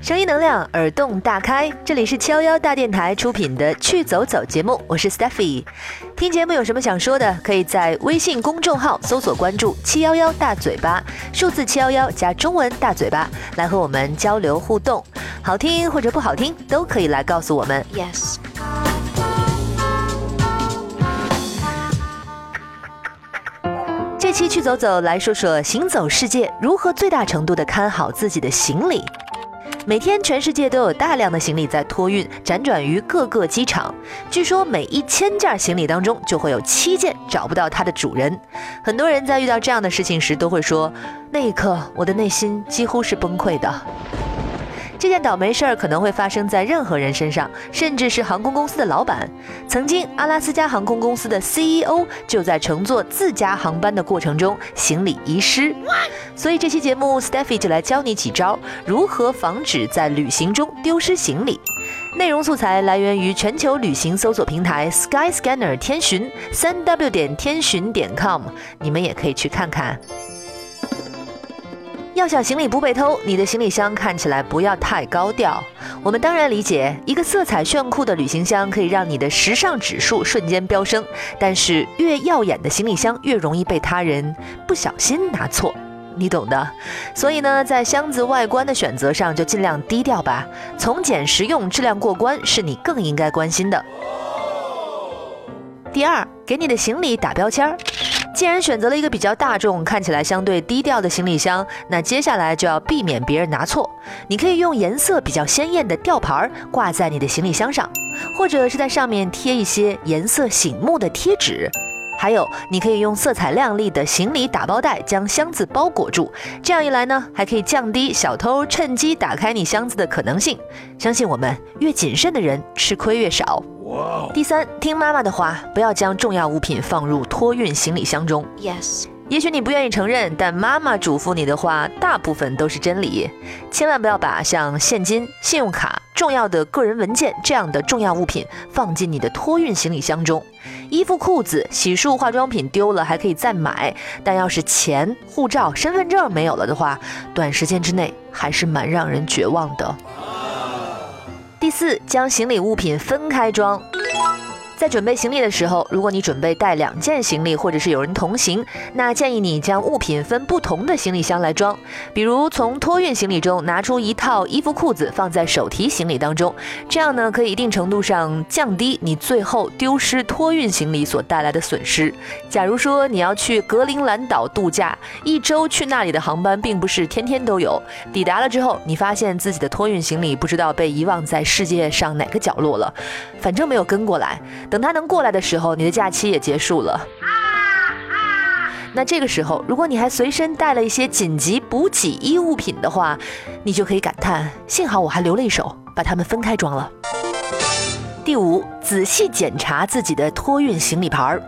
声音能量，耳洞大开。这里是七幺幺大电台出品的《去走走》节目，我是 Stephy。听节目有什么想说的，可以在微信公众号搜索关注“七幺幺大嘴巴”，数字七幺幺加中文大嘴巴，来和我们交流互动。好听或者不好听，都可以来告诉我们。Yes。这期去走走，来说说行走世界如何最大程度的看好自己的行李。每天，全世界都有大量的行李在托运，辗转于各个机场。据说，每一千件行李当中，就会有七件找不到它的主人。很多人在遇到这样的事情时，都会说：“那一刻，我的内心几乎是崩溃的。”这件倒霉事儿可能会发生在任何人身上，甚至是航空公司的老板。曾经，阿拉斯加航空公司的 CEO 就在乘坐自家航班的过程中行李遗失。所以这期节目，Stephy 就来教你几招，如何防止在旅行中丢失行李。内容素材来源于全球旅行搜索平台 Skyscanner 天巡，三 W 点天巡点 com，你们也可以去看看。要想行李不被偷，你的行李箱看起来不要太高调。我们当然理解，一个色彩炫酷的旅行箱可以让你的时尚指数瞬间飙升，但是越耀眼的行李箱越容易被他人不小心拿错，你懂的。所以呢，在箱子外观的选择上就尽量低调吧，从简实用、质量过关是你更应该关心的。第二，给你的行李打标签儿。既然选择了一个比较大众、看起来相对低调的行李箱，那接下来就要避免别人拿错。你可以用颜色比较鲜艳的吊牌挂在你的行李箱上，或者是在上面贴一些颜色醒目的贴纸。还有，你可以用色彩亮丽的行李打包袋将箱子包裹住。这样一来呢，还可以降低小偷趁机打开你箱子的可能性。相信我们，越谨慎的人吃亏越少。第三，听妈妈的话，不要将重要物品放入托运行李箱中。Yes，也许你不愿意承认，但妈妈嘱咐你的话，大部分都是真理。千万不要把像现金、信用卡、重要的个人文件这样的重要物品放进你的托运行李箱中。衣服、裤子、洗漱、化妆品丢了还可以再买，但要是钱、护照、身份证没有了的话，短时间之内还是蛮让人绝望的。第四，将行李物品分开装。在准备行李的时候，如果你准备带两件行李，或者是有人同行，那建议你将物品分不同的行李箱来装。比如从托运行李中拿出一套衣服裤子放在手提行李当中，这样呢可以一定程度上降低你最后丢失托运行李所带来的损失。假如说你要去格陵兰岛度假，一周去那里的航班并不是天天都有。抵达了之后，你发现自己的托运行李不知道被遗忘在世界上哪个角落了，反正没有跟过来。等他能过来的时候，你的假期也结束了。那这个时候，如果你还随身带了一些紧急补给衣物品的话，你就可以感叹：幸好我还留了一手，把它们分开装了。第五，仔细检查自己的托运行李牌儿。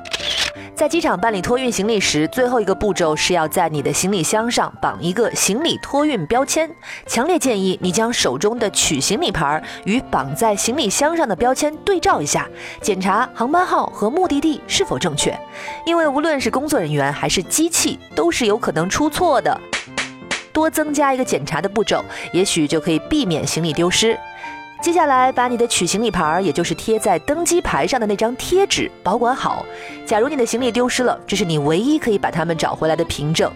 在机场办理托运行李时，最后一个步骤是要在你的行李箱上绑一个行李托运标签。强烈建议你将手中的取行李牌与绑在行李箱上的标签对照一下，检查航班号和目的地是否正确。因为无论是工作人员还是机器，都是有可能出错的。多增加一个检查的步骤，也许就可以避免行李丢失。接下来，把你的取行李牌，也就是贴在登机牌上的那张贴纸保管好。假如你的行李丢失了，这是你唯一可以把它们找回来的凭证。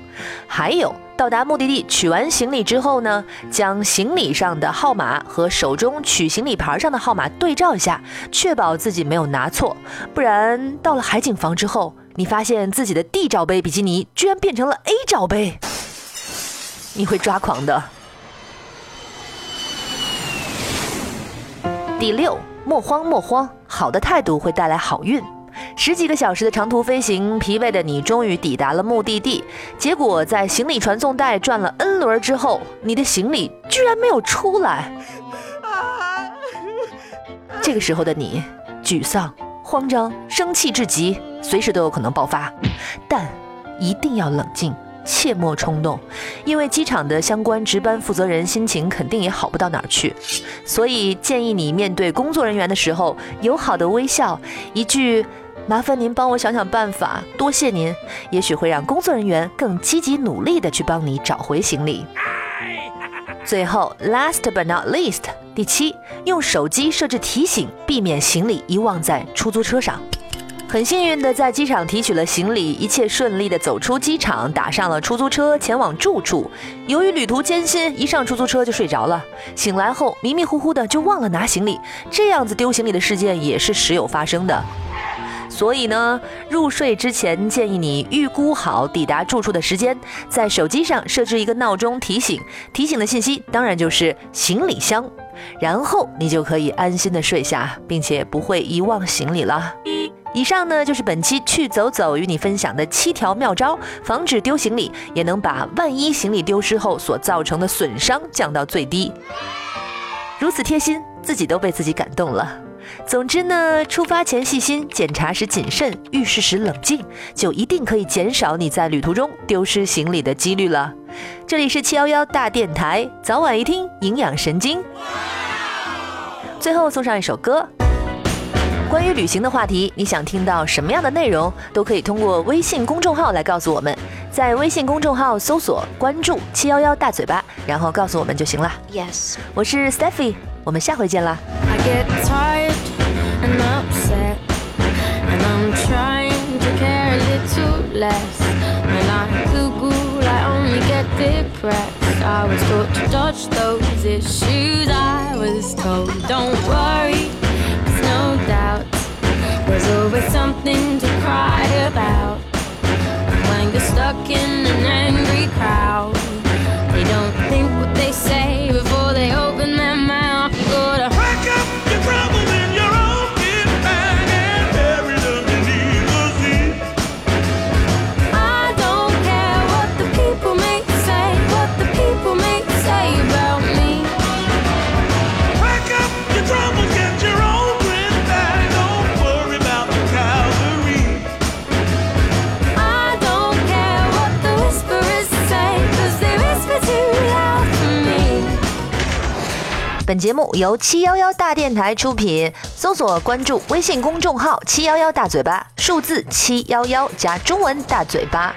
还有，到达目的地取完行李之后呢，将行李上的号码和手中取行李牌上的号码对照一下，确保自己没有拿错。不然，到了海景房之后，你发现自己的 D 罩杯比基尼居然变成了 A 罩杯，你会抓狂的。第六，莫慌莫慌，好的态度会带来好运。十几个小时的长途飞行，疲惫的你终于抵达了目的地。结果在行李传送带转了 N 轮之后，你的行李居然没有出来。这个时候的你，沮丧、慌张、生气至极，随时都有可能爆发。但一定要冷静。切莫冲动，因为机场的相关值班负责人心情肯定也好不到哪儿去，所以建议你面对工作人员的时候，友好的微笑，一句“麻烦您帮我想想办法，多谢您”，也许会让工作人员更积极努力的去帮你找回行李。最后，last but not least，第七，用手机设置提醒，避免行李遗忘在出租车上。很幸运的在机场提取了行李，一切顺利的走出机场，打上了出租车前往住处。由于旅途艰辛，一上出租车就睡着了。醒来后迷迷糊糊的就忘了拿行李，这样子丢行李的事件也是时有发生的。所以呢，入睡之前建议你预估好抵达住处的时间，在手机上设置一个闹钟提醒，提醒的信息当然就是行李箱，然后你就可以安心的睡下，并且不会遗忘行李了。以上呢就是本期去走走与你分享的七条妙招，防止丢行李，也能把万一行李丢失后所造成的损伤降到最低。如此贴心，自己都被自己感动了。总之呢，出发前细心，检查时谨慎，遇事时冷静，就一定可以减少你在旅途中丢失行李的几率了。这里是七幺幺大电台，早晚一听营养神经。最后送上一首歌。关于旅行的话题，你想听到什么样的内容，都可以通过微信公众号来告诉我们。在微信公众号搜索关注“七幺幺大嘴巴”，然后告诉我们就行了。Yes，我是 Steffy，我们下回见啦。There's always something to cry about 本节目由七幺幺大电台出品，搜索关注微信公众号“七幺幺大嘴巴”，数字七幺幺加中文大嘴巴。